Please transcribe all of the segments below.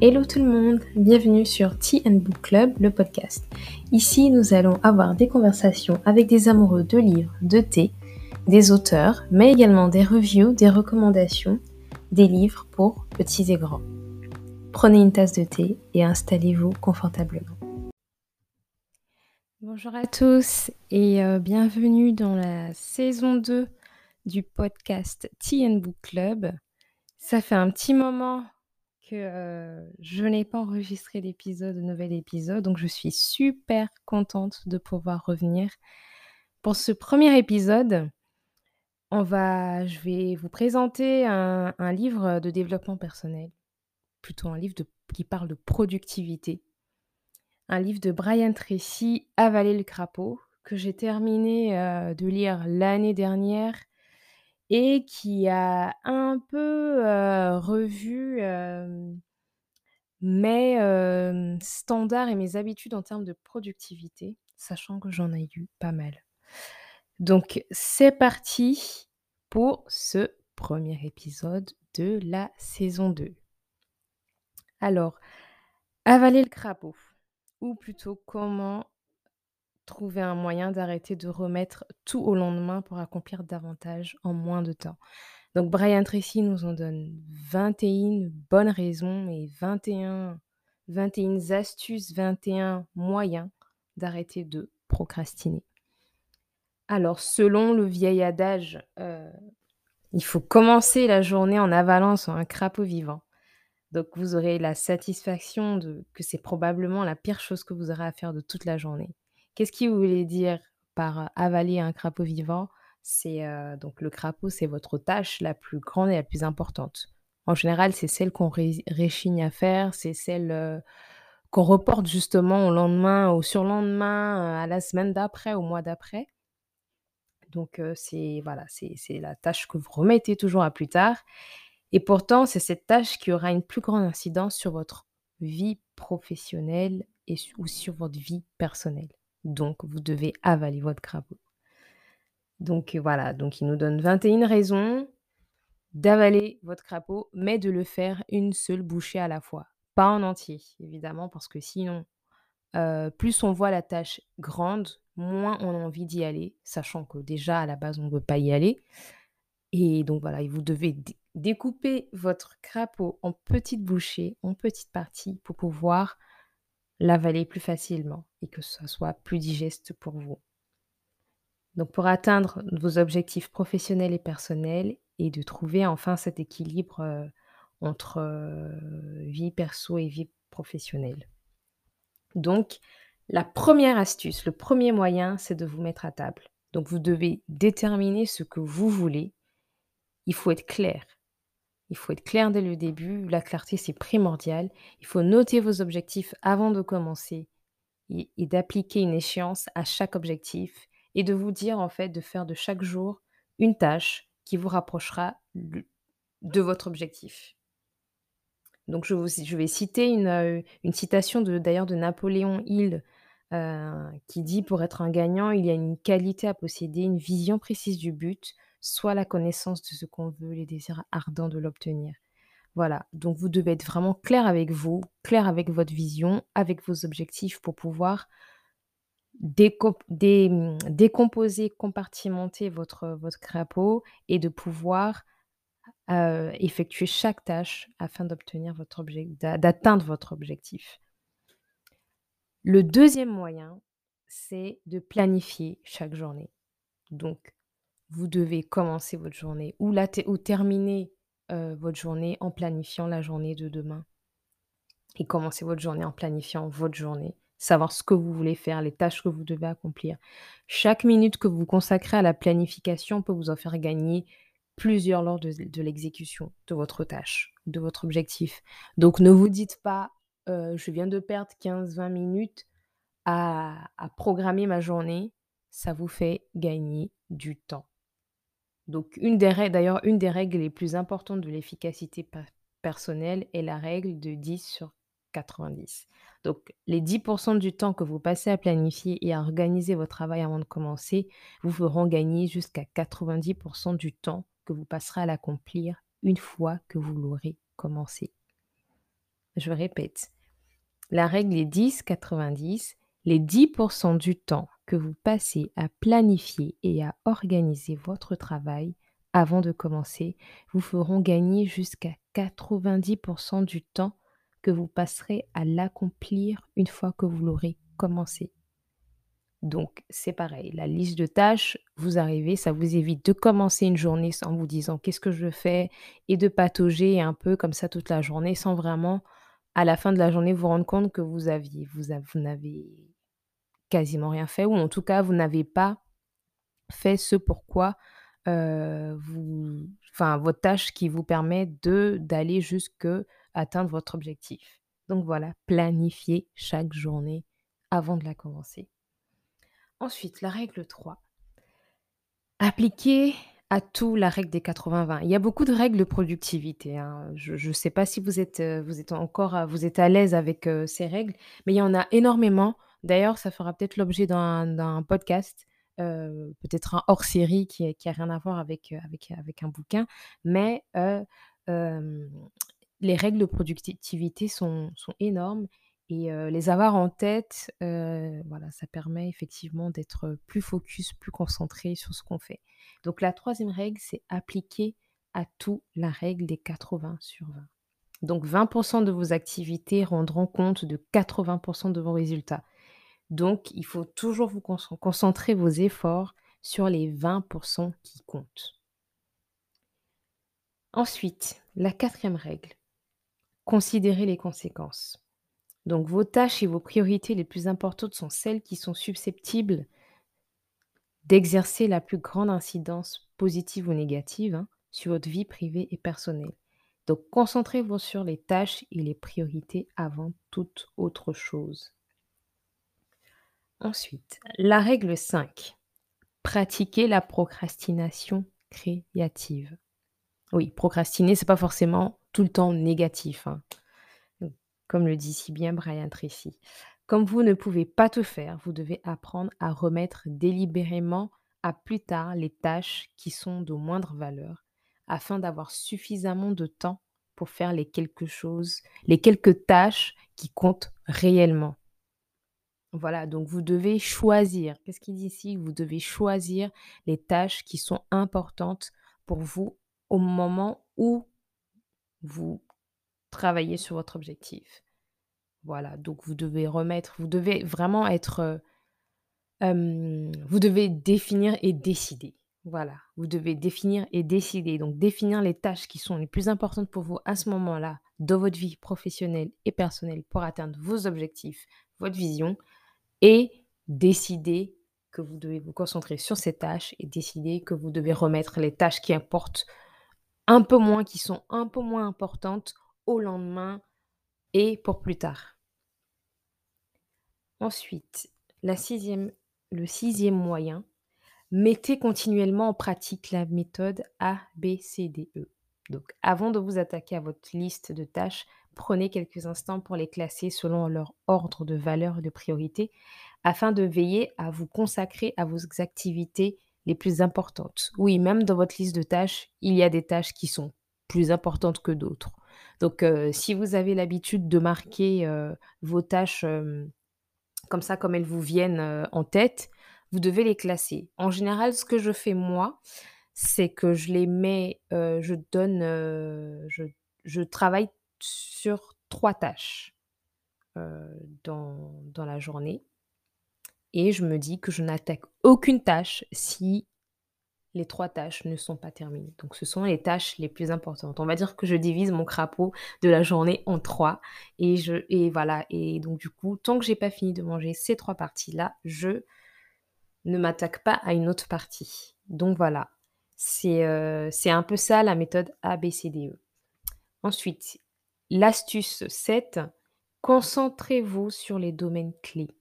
Hello tout le monde, bienvenue sur Tea and Book Club, le podcast. Ici, nous allons avoir des conversations avec des amoureux de livres, de thé, des auteurs, mais également des reviews, des recommandations, des livres pour petits et grands. Prenez une tasse de thé et installez-vous confortablement. Bonjour à tous et euh, bienvenue dans la saison 2 du podcast Tea and Book Club. Ça fait un petit moment je n'ai pas enregistré d'épisode, de nouvel épisode, donc je suis super contente de pouvoir revenir. Pour ce premier épisode, on va, je vais vous présenter un, livre de développement personnel, plutôt un livre qui parle de productivité. Un livre de Brian Tracy, Avaler le crapaud, que j'ai terminé de lire l'année dernière et qui a un peu, revu, mes, standards et mes habitudes en termes de productivité, sachant que j'en ai eu pas mal. Donc c'est parti pour ce premier épisode de la saison 2. Alors, avaler le crapaud ou plutôt comment trouver un moyen d'arrêter de remettre tout au lendemain pour accomplir davantage en moins de temps. Donc Brian Tracy nous en donne 21 bonnes raisons et 21, 21 astuces, 21 moyens d'arrêter de procrastiner. Alors selon le vieil adage, euh, il faut commencer la journée en avalant sur un crapaud vivant. Donc vous aurez la satisfaction de que c'est probablement la pire chose que vous aurez à faire de toute la journée. Qu'est-ce qu'il voulait dire par avaler un crapaud vivant? C'est donc le crapaud, c'est votre tâche la plus grande et la plus importante. En général, c'est celle qu'on réchigne à faire, c'est celle qu'on reporte justement au lendemain, au surlendemain, à la semaine d'après, au mois d'après. Donc c'est voilà, c'est la tâche que vous remettez toujours à plus tard. Et pourtant, c'est cette tâche qui aura une plus grande incidence sur votre vie professionnelle et, ou sur votre vie personnelle. Donc, vous devez avaler votre crapaud. Donc voilà, donc il nous donne 21 raisons d'avaler votre crapaud, mais de le faire une seule bouchée à la fois. Pas en entier, évidemment, parce que sinon, euh, plus on voit la tâche grande, moins on a envie d'y aller, sachant que déjà à la base on ne veut pas y aller. Et donc voilà, vous devez découper votre crapaud en petites bouchées, en petites parties, pour pouvoir l'avaler plus facilement et que ce soit plus digeste pour vous. Donc pour atteindre vos objectifs professionnels et personnels et de trouver enfin cet équilibre euh, entre euh, vie perso et vie professionnelle. Donc la première astuce, le premier moyen, c'est de vous mettre à table. Donc vous devez déterminer ce que vous voulez. Il faut être clair. Il faut être clair dès le début, la clarté c'est primordial. Il faut noter vos objectifs avant de commencer et, d'appliquer une échéance à chaque objectif et de vous dire en fait de faire de chaque jour une tâche qui vous rapprochera de votre objectif. Donc je, vais citer une, euh, citation d'ailleurs de, Napoléon Hill euh, qui dit pour être un gagnant, il y a une qualité à posséder, une vision précise du but, soit la connaissance de ce qu'on veut, les désirs ardents de l'obtenir. Voilà, donc vous devez être vraiment clair avec vous, clair avec votre vision, avec vos objectifs pour pouvoir décomposer, compartimenter votre, votre crapaud et de pouvoir euh, effectuer chaque tâche afin d'obtenir votre d'atteindre votre objectif. Le deuxième moyen, c'est de planifier chaque journée. Donc, vous devez commencer votre journée ou, ou terminer votre journée en planifiant la journée de demain. Et commencer votre journée en planifiant votre journée. Savoir ce que vous voulez faire, les tâches que vous devez accomplir. Chaque minute que vous consacrez à la planification peut vous en faire gagner plusieurs lors de, l'exécution de votre tâche, de votre objectif. Donc ne vous dites pas, je viens de perdre 15-20 minutes à programmer ma journée. Ça vous fait gagner du temps. Donc, une des d'ailleurs, une des règles les plus importantes de l'efficacité personnelle est la règle de 10 sur 90. Donc, les 10% du temps que vous passez à planifier et à organiser votre travail avant de commencer vous feront gagner jusqu'à 90% du temps que vous passerez à l'accomplir une fois que vous l'aurez commencé. Je répète, la règle est 10-90. Les 10% du temps que vous passez à planifier et à organiser votre travail avant de commencer vous feront gagner jusqu'à 90% du temps que vous passerez à l'accomplir une fois que vous l'aurez commencé. Donc, c'est pareil, la liste de tâches, vous arrivez, ça vous évite de commencer une journée en vous disant qu'est-ce que je fais et de patauger un peu comme ça toute la journée sans vraiment, à la fin de la journée, vous rendre compte que vous aviez, vous, vous n'avez quasiment rien fait ou en tout cas, vous n'avez pas fait ce pourquoi euh, vous, enfin, votre tâche qui vous permet de d'aller jusque atteindre votre objectif. Donc voilà, planifiez chaque journée avant de la commencer. Ensuite, la règle 3. Appliquer à tout la règle des 80-20. Il y a beaucoup de règles de productivité. Hein. Je ne sais pas si vous êtes, euh, vous êtes encore vous êtes à l'aise avec euh, ces règles, mais il y en a énormément. D'ailleurs, ça fera peut-être l'objet d'un podcast, euh, peut-être un hors-série qui n'a rien à voir avec, avec un bouquin. Mais les règles de productivité sont, sont énormes et les avoir en tête, voilà, ça permet effectivement d'être plus focus, plus concentré sur ce qu'on fait. Donc la troisième règle, c'est appliquer à tout la règle des 80 sur 20. Donc 20% de vos activités rendront compte de 80% de vos résultats. Donc il faut toujours vous concentrer vos efforts sur les 20% qui comptent. Ensuite, la quatrième règle, considérez les conséquences. Donc vos tâches et vos priorités les plus importantes sont celles qui sont susceptibles d'exercer la plus grande incidence positive ou négative hein, sur votre vie privée et personnelle. Donc concentrez-vous sur les tâches et les priorités avant toute autre chose. Ensuite, la règle 5. Pratiquez la procrastination créative. Oui, procrastiner, c'est pas forcément tout le temps négatif. Hein comme le dit si bien Brian Tracy. Comme vous ne pouvez pas tout faire, vous devez apprendre à remettre délibérément à plus tard les tâches qui sont de moindre valeur, afin d'avoir suffisamment de temps pour faire les quelque chose, les quelques tâches qui comptent réellement. Voilà, donc vous devez choisir. Qu'est-ce qu'il dit ici? Vous devez choisir les tâches qui sont importantes pour vous au moment où vous travailler sur votre objectif. Voilà, donc vous devez remettre, vous devez vraiment être, euh, vous devez définir et décider. Voilà, vous devez définir et décider. Donc définir les tâches qui sont les plus importantes pour vous à ce moment-là dans votre vie professionnelle et personnelle pour atteindre vos objectifs, votre vision, et décider que vous devez vous concentrer sur ces tâches et décider que vous devez remettre les tâches qui importent un peu moins, qui sont un peu moins importantes au lendemain et pour plus tard. Ensuite, la sixième, le sixième moyen, mettez continuellement en pratique la méthode ABCDE. Donc, avant de vous attaquer à votre liste de tâches, prenez quelques instants pour les classer selon leur ordre de valeur et de priorité, afin de veiller à vous consacrer à vos activités les plus importantes. Oui, même dans votre liste de tâches, il y a des tâches qui sont plus importantes que d'autres. Donc, si vous avez l'habitude de marquer vos tâches comme ça, comme elles vous viennent en tête, vous devez les classer. En général, ce que je fais moi, c'est que je les mets, je donne, je, je, travaille sur trois tâches dans, dans la journée. Et je me dis que je n'attaque aucune tâche si les trois tâches ne sont pas terminées. Donc ce sont les tâches les plus importantes. On va dire que je divise mon crapaud de la journée en trois. Et, je, et voilà. Et donc du coup, tant que j'ai pas fini de manger ces trois parties-là, je ne m'attaque pas à une autre partie. Donc voilà. C'est euh, c'est un peu ça la méthode ABCDE. Ensuite, l'astuce 7, concentrez-vous sur les domaines clés.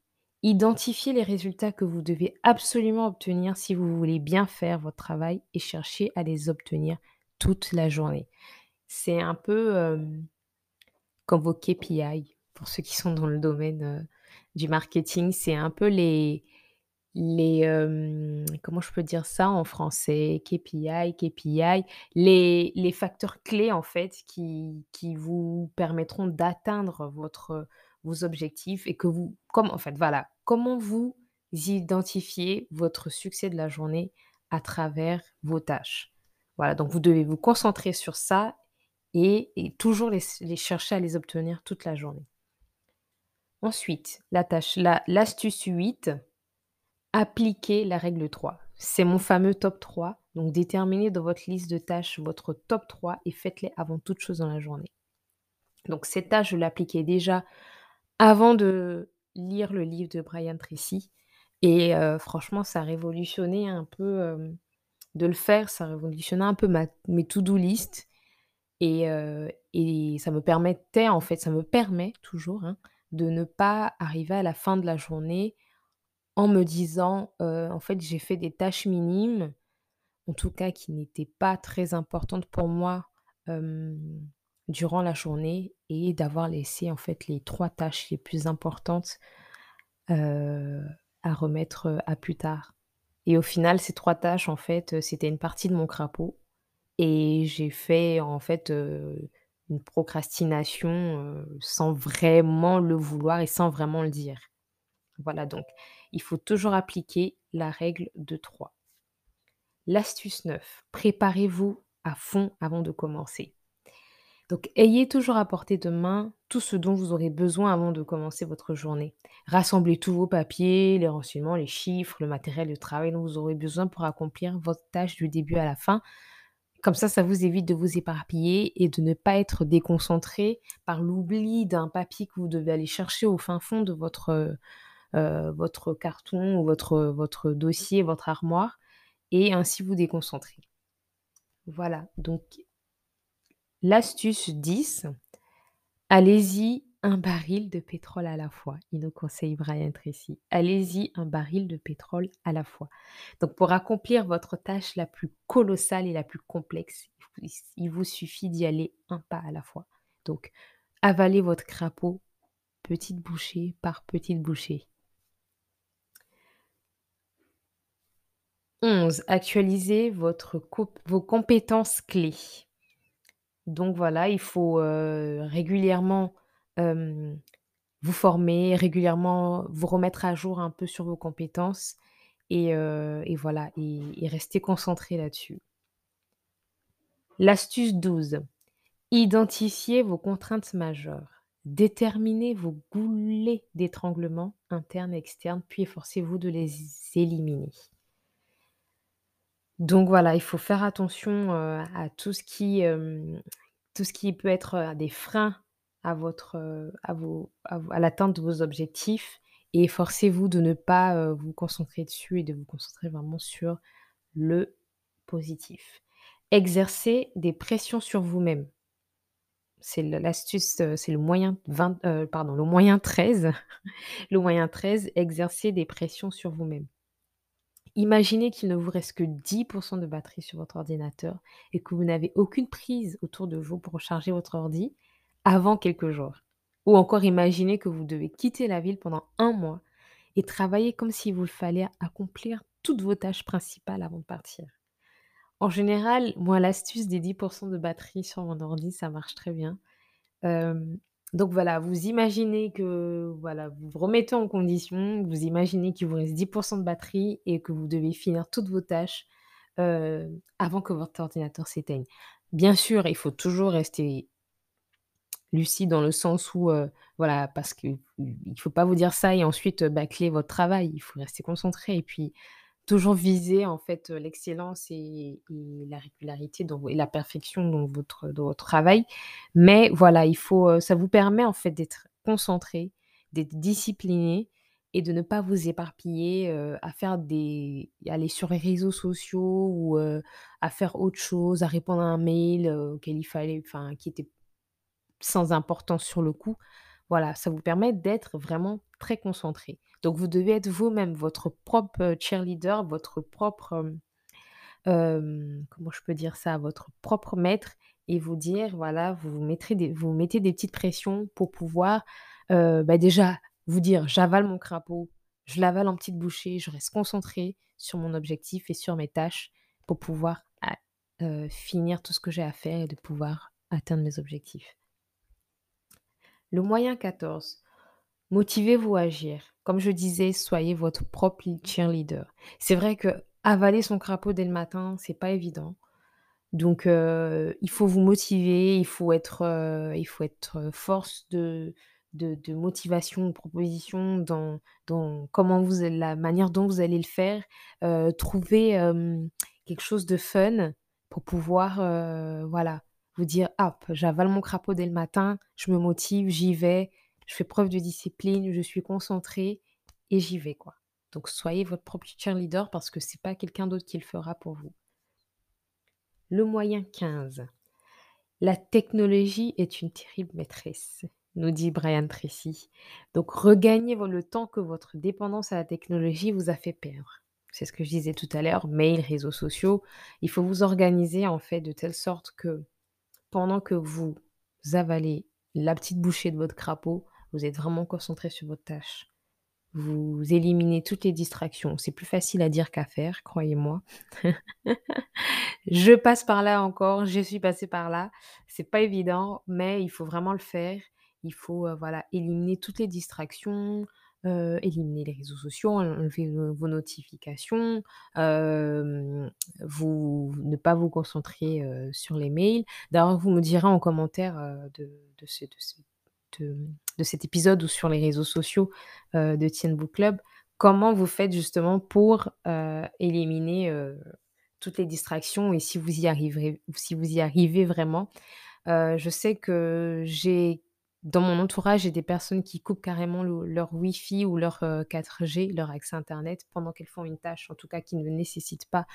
Identifiez les résultats que vous devez absolument obtenir si vous voulez bien faire votre travail et cherchez à les obtenir toute la journée. C'est un peu comme vos KPI, pour ceux qui sont dans le domaine du marketing, c'est un peu les, les, comment je peux dire ça en français? KPI, KPI, les les facteurs clés en fait qui qui vous permettront d'atteindre votre, vos objectifs et que vous comme en fait voilà, comment vous identifiez votre succès de la journée à travers vos tâches? Voilà, donc vous devez vous concentrer sur ça et et toujours les chercher à les obtenir toute la journée. Ensuite, la tâche la l'astuce 8 Appliquez la règle 3. C'est mon fameux top 3. Donc déterminez dans votre liste de tâches votre top 3 et faites-les avant toute chose dans la journée. Donc cette tâche, je l'appliquais déjà avant de lire le livre de Brian Tracy et heu, franchement, ça a révolutionné un peu, hem, de le faire, ça a révolutionné un peu ma mes to-do list et heu et ça me permettait en fait, ça me permet toujours, hein, de ne pas arriver à la fin de la journée en me disant, «En fait, j'ai fait des tâches minimes, en tout cas qui n'étaient pas très importantes pour moi, durant la journée» et d'avoir laissé en fait les 3 tâches les plus importantes, à remettre, à plus tard. Et au final, ces 3 tâches en fait, c'était une partie de mon crapaud et j'ai fait en fait, une procrastination, sans vraiment le vouloir et sans vraiment le dire. Voilà, donc il faut toujours appliquer la règle de 3. L'astuce 9, préparez-vous à fond avant de commencer. Donc ayez toujours à portée de main tout ce dont vous aurez besoin avant de commencer votre journée. Rassemblez tous vos papiers, les renseignements, les chiffres, le matériel de travail dont vous aurez besoin pour accomplir votre tâche du début à la fin. Comme ça, ça vous évite de vous éparpiller et de ne pas être déconcentré par l'oubli d'un papier que vous devez aller chercher au fin fond de votre, votre carton ou votre, votre dossier, votre armoire et ainsi vous déconcentrer. Voilà, donc l'astuce 10, allez-y un baril de pétrole à la fois. Il nous conseille Brian Tracy. Allez-y un baril de pétrole à la fois. Donc pour accomplir votre tâche la plus colossale et la plus complexe, il vous suffit d'y aller un pas à la fois. Donc avalez votre crapaud petite bouchée par petite bouchée. 11. Actualisez votre vos compétences clés. Donc voilà, il faut, heu, régulièrement, vous former, régulièrement vous remettre à jour un peu sur vos compétences et et voilà et et rester concentré là-dessus. L'astuce 12. Identifiez vos contraintes majeures. Déterminez vos goulets d'étranglement internes et externes, puis efforcez-vous de les éliminer. Donc voilà, il faut faire attention, à tout ce qui, tout ce qui peut être, des freins à à à à l'atteinte de vos objectifs et efforcez-vous de ne pas, vous concentrer dessus et de vous concentrer vraiment sur le positif. Exercer des pressions sur vous-même. C'est l'astuce, c'est le moyen 20, heu, pardon, le moyen 13. Le moyen 13, exercer des pressions sur vous-même. Imaginez qu'il ne vous reste que 10% de batterie sur votre ordinateur et que vous n'avez aucune prise autour de vous pour recharger votre ordi avant quelques jours. Ou encore imaginez que vous devez quitter la ville pendant un mois et travailler comme s'il vous fallait accomplir toutes vos tâches principales avant de partir. En général, moi, l'astuce des 10% de batterie sur mon ordi, ça marche très bien. Donc voilà, vous imaginez que voilà, vous vous remettez en condition, vous imaginez qu'il vous reste 10% de batterie et que vous devez finir toutes vos tâches, heu, avant que votre ordinateur s'éteigne. Bien sûr, il faut toujours rester lucide dans le sens où, heu, voilà, parce qu'il ne faut pas vous dire ça et ensuite, bâcler votre travail. Il faut rester concentré et puis toujours viser en fait, l'excellence et la régularité dans et la perfection dans votre dans votre travail. Mais voilà, il faut, ça vous permet en fait d'être concentré, d'être discipliné et de ne pas vous éparpiller, à faire des aller sur les réseaux sociaux ou, à faire autre chose, à répondre à un mail, il fallait enfin qui était sans importance sur le coup. Voilà, ça vous permet d'être vraiment très concentré. Donc vous devez être vous-même votre propre, cheerleader, votre propre, hem, comment je peux dire ça? Votre propre maître et vous dire voilà, vous mettrez des vous mettez des petites pressions pour pouvoir, bah, déjà vous dire: «J'avale mon crapaud, je l'avale en petites bouchées, je reste concentrée sur mon objectif et sur mes tâches pour pouvoir finir tout ce que j'ai à faire et de pouvoir atteindre mes objectifs. Le moyen 14, motivez-vous à agir. Comme je disais, soyez votre propre cheerleader. C'est vrai que avaler son crapaud dès le matin, c'est pas évident. Donc, il faut vous motiver, il faut être, il faut être force de, de, motivation, de proposition dans, dans comment vous, la manière dont vous allez le faire. trouver quelque chose de fun pour pouvoir, voilà, vous dire, hop, j'avale mon crapaud dès le matin, je me motive, j'y vais, je fais preuve de discipline, je suis concentrée et j'y vais, quoi. Donc, soyez votre propre cheerleader parce que c'est pas quelqu'un d'autre qui le fera pour vous. Le moyen 15. La technologie est une terrible maîtresse, nous dit Brian Tracy. Donc, regagnez le temps que votre dépendance à la technologie vous a fait perdre. C'est ce que je disais tout à l'heure, mail, réseaux sociaux. Il faut vous organiser en fait de telle sorte que pendant que vous avalez la petite bouchée de votre crapaud, vous êtes vraiment concentré sur votre tâche. Vous éliminez toutes les distractions. C'est plus facile à dire qu'à faire, croyez-moi. je passe par là encore, je suis passée par là. C'est pas évident, mais il faut vraiment le faire. Il faut euh, voilà éliminer toutes les distractions, euh, éliminer les réseaux sociaux, enlever vos notifications, vous ne pas vous concentrer sur les mails. D'ailleurs, vous me direz en commentaire de, de, cet épisode ou sur les réseaux sociaux de Tien Book Club comment vous faites justement pour éliminer toutes les distractions et si vous y si vous y arrivez vraiment? je sais que j'ai dans mon entourage, j'ai des personnes qui coupent carrément leur Wi-Fi ou leur 4G, leur accès Internet, pendant qu'elles font une tâche, en tout cas qui ne nécessite pas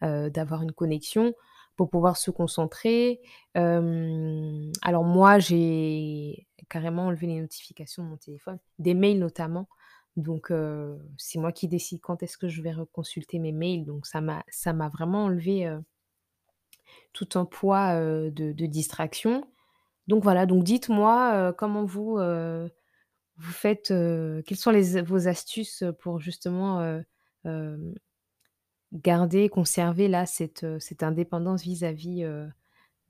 d'avoir une connexion pour pouvoir se concentrer. alors moi, j'ai carrément enlevé les notifications de mon téléphone, des mails notamment. Donc, c'est moi qui décide quand est-ce que je vais reconsulter mes mails. Donc, ça m'a, vraiment enlevé tout un poids de, distraction. Donc voilà, donc dites-moi, comment vous, vous faites, quelles sont vos astuces, pour justement, garder, conserver là cette, cette indépendance vis-à-vis,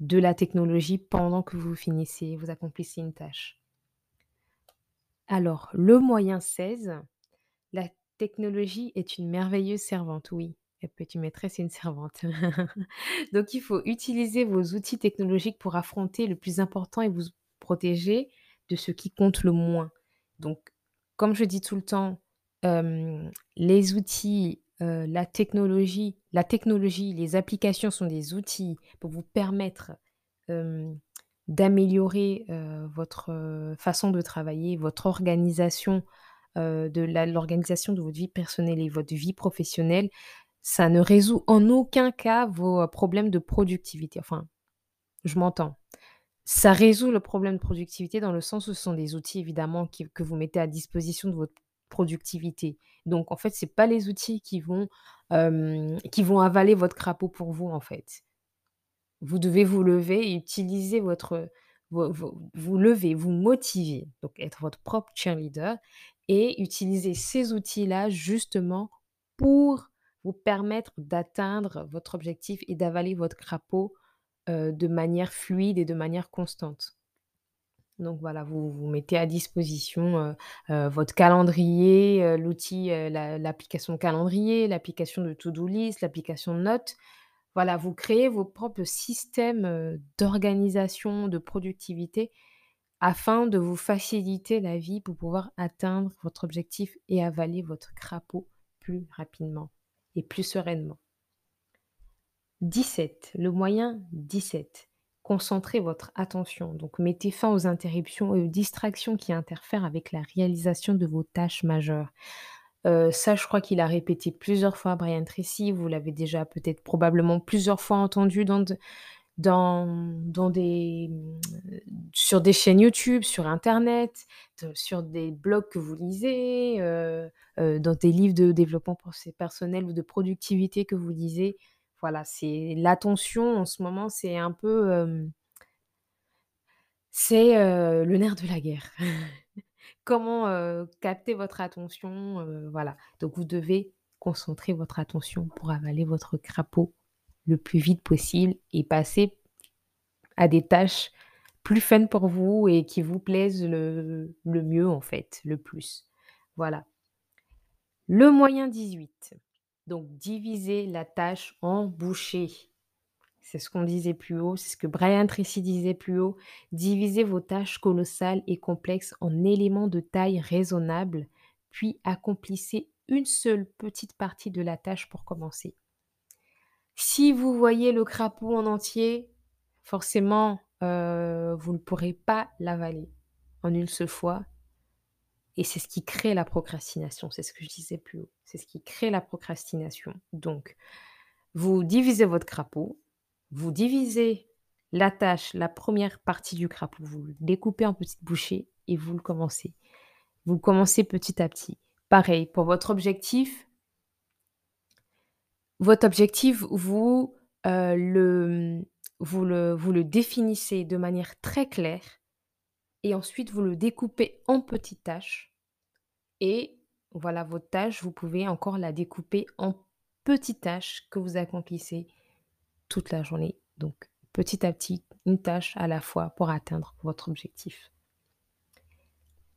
de la technologie pendant que vous finissez, vous accomplissez une tâche? Alors, le moyen 16, la technologie est une merveilleuse servante, oui. Elle peut être maîtresse et une servante. Donc, il faut utiliser vos outils technologiques pour affronter le plus important et vous protéger de ce qui compte le moins. Donc, comme je dis tout le temps, les outils, la technologie, la technologie, les applications sont des outils pour vous permettre d'améliorer votre façon de travailler, votre organisation, de l'organisation de votre vie personnelle et votre vie professionnelle ça ne résout en aucun cas vos problèmes de productivité. Enfin, je m'entends. Ça résout le problème de productivité dans le sens où ce sont des outils évidemment que vous mettez à disposition de votre productivité. Donc en fait, ce n'est pas les outils qui vont, avaler votre crapaud pour vous en fait. Vous devez vous lever utiliser votre vous, vous, vous lever, vous motiver, donc être votre propre cheerleader et utiliser ces outils-là justement pour vous permettre d'atteindre votre objectif et d'avaler votre crapaud de manière fluide et de manière constante. Donc voilà, vous, vous mettez à disposition votre calendrier, l'outil, l'application calendrier, l'application de to-do list, l'application de notes. Voilà, vous créez vos propres systèmes d'organisation, de productivité afin de vous faciliter la vie pour pouvoir atteindre votre objectif et avaler votre crapaud plus rapidement et plus sereinement. 17. Le moyen 17. Concentrez votre attention. Donc mettez fin aux interruptions et aux distractions qui interfèrent avec la réalisation de vos tâches majeures. Euh, ça, je crois qu'il a répété plusieurs fois Brian Tracy. Vous l'avez déjà peut-être probablement plusieurs fois entendu dans, des, sur des chaînes YouTube, sur Internet, sur des blogs que vous lisez, euh, euh, dans des livres de développement personnel ou de productivité que vous lisez. Voilà, c'est l'attention en ce moment, c'est un peu... c'est le nerf de la guerre. comment, capter votre attention, voilà. Donc vous devez concentrer votre attention pour avaler votre crapaud le plus vite possible et passer à des tâches plus fun pour vous et qui vous plaisent le le mieux en fait, le plus. Voilà. Le moyen 18, donc diviser la tâche en bouchées. C'est ce qu'on disait plus haut, c'est ce que Brian Tracy disait plus haut. Divisez vos tâches colossales et complexes en éléments de taille raisonnable, puis accomplissez une seule petite partie de la tâche pour commencer. Si vous voyez le crapaud en entier, forcément, heu, vous ne pourrez pas l'avaler en une seule fois et c'est ce qui crée la procrastination, c'est ce que je disais plus haut. C'est ce qui crée la procrastination. Donc, vous divisez votre crapaud, vous divisez la tâche, la première partie du crapaud, vous le découpez en petites bouchées et vous le commencez. Vous commencez petit à petit. Pareil, pour votre objectif votre objectif, vous, heu, le, vous le vous le définissez de manière très claire et ensuite vous le découpez en petites tâches et voilà, votre tâche, vous pouvez encore la découper en petites tâches que vous accomplissez toute la journée. Donc petit à petit, une tâche à la fois pour atteindre votre objectif.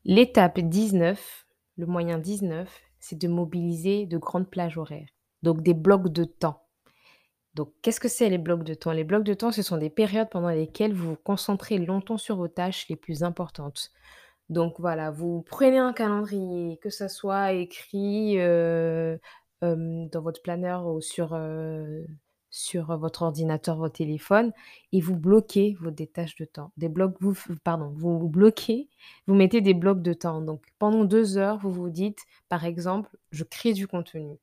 L'étape 19, le moyen 19, c'est de mobiliser de grandes plages horaires, donc des blocs de temps. Donc qu'est-ce que c'est les blocs de temps? Les blocs de temps, ce sont des périodes pendant lesquelles vous vous concentrez longtemps sur vos tâches les plus importantes. Donc voilà, vous prenez un calendrier, que ça soit écrit, heu, hem, dans votre planeur ou sur, heu, sur, votre ordinateur, votre téléphone et vous bloquez vos des tâches de temps. Des blocs vous pardon, vous bloquez, vous mettez des blocs de temps. Donc pendant 2 heures, vous vous dites, par exemple: «Je crée du contenu».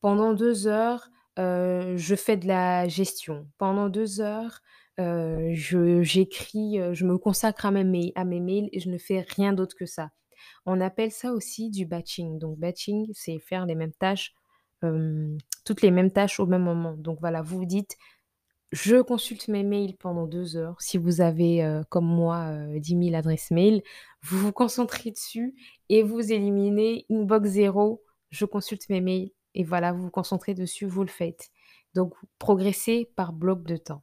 Pendant 2 heures, heu, je fais de la gestion. Pendant 2 heures, heu, je j'écris, je me consacre à mes mails à mes mails et je ne fais rien d'autre que ça. On appelle ça aussi du batching. Donc batching, c'est faire les mêmes tâches, toutes les mêmes tâches au même moment. Donc voilà, vous vous dites: «Je consulte mes mails pendant 2 heures». Si vous avez, comme moi, heu, 10 000 adresses mail, vous vous concentrez dessus et vous éliminez inbox 0, je consulte mes mails et voilà, vous vous concentrez dessus, vous le faites. Donc progressez par bloc de temps.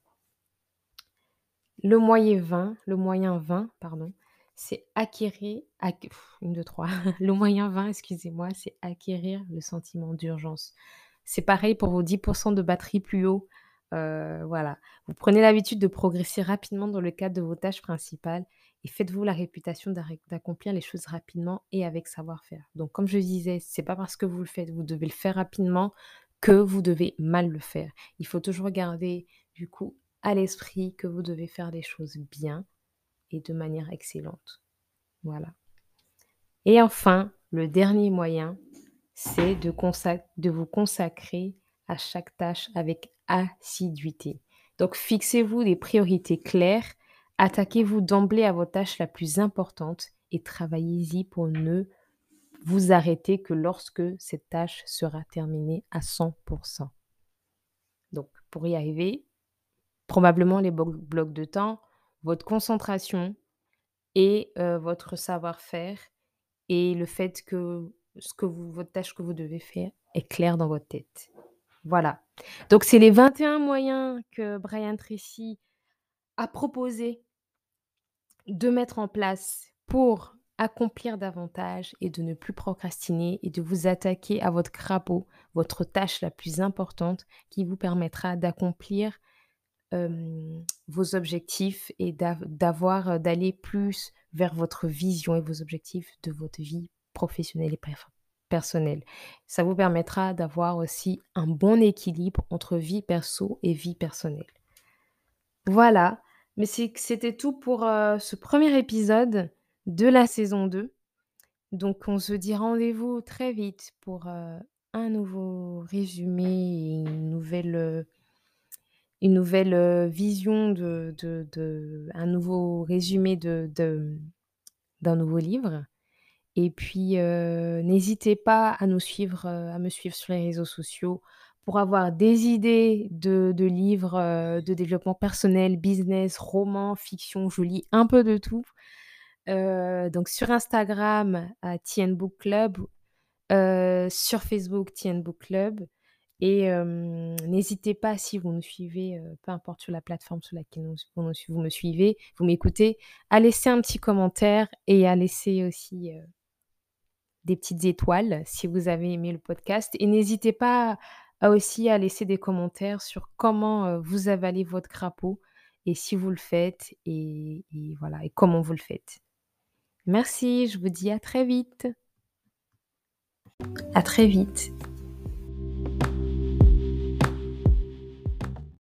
Le moyen 20, le moyen 20, pardon, c'est acquérir, acq une, 2, 3. Le moyen 20, excusez-moi, c'est acquérir le sentiment d'urgence. C'est pareil pour vos 10% de batterie plus haut, heu, voilà. Vous prenez l'habitude de progresser rapidement dans le cadre de vos tâches principales et faites-vous la réputation d'accomplir les choses rapidement et avec savoir-faire. Donc comme je disais, c'est pas parce que vous le faites, vous devez le faire rapidement que vous devez mal le faire. Il faut toujours garder du coup à l'esprit que vous devez faire les choses bien et de manière excellente. Voilà. Et enfin, le dernier moyen, c'est de, vous consacrer à chaque tâche avec assiduité. Donc fixez-vous des priorités claires, attaquez-vous d'emblée à votre tâche la plus importante et travaillez-y pour ne vous arrêter que lorsque cette tâche sera terminée à 100%. Donc pour y arriver, probablement les blocs de temps, votre concentration et votre savoir-faire et le fait que ce que vous votre tâche que vous devez faire est claire dans votre tête. Voilà. Donc c'est les 21 moyens que Brian Tracy a proposé de mettre en place pour accomplir davantage et de ne plus procrastiner et de vous attaquer à votre crapaud, votre tâche la plus importante qui vous permettra d'accomplir vos objectifs et d'avoir, d'aller plus vers votre vision et vos objectifs de votre vie professionnelle et personnelle. Ça vous permettra d'avoir aussi un bon équilibre entre vie perso et vie personnelle. Voilà, mais c'était tout pour ce premier épisode de la saison 2. Donc on se dit rendez-vous très vite pour un nouveau résumé et une nouvelle une nouvelle vision de, de, un nouveau résumé de, d'un nouveau livre. Et puis, n'hésitez pas à nous suivre, à me suivre sur les réseaux sociaux pour avoir des idées de, de livres de développement personnel, business, romans, fiction. Je lis un peu de tout. Donc sur Instagram à TN Book Club, sur Facebook TN Book Club et n'hésitez pas si vous nous suivez, peu importe sur la plateforme sur laquelle vous me suivez, vous m'écoutez, à laisser un petit commentaire et à laisser aussi, des petites étoiles si vous avez aimé le podcast et n'hésitez pas aussi à laisser des commentaires sur comment, vous avalez votre crapaud et si vous le faites et et voilà et comment vous le faites. Merci, je vous dis à très vite. À très vite.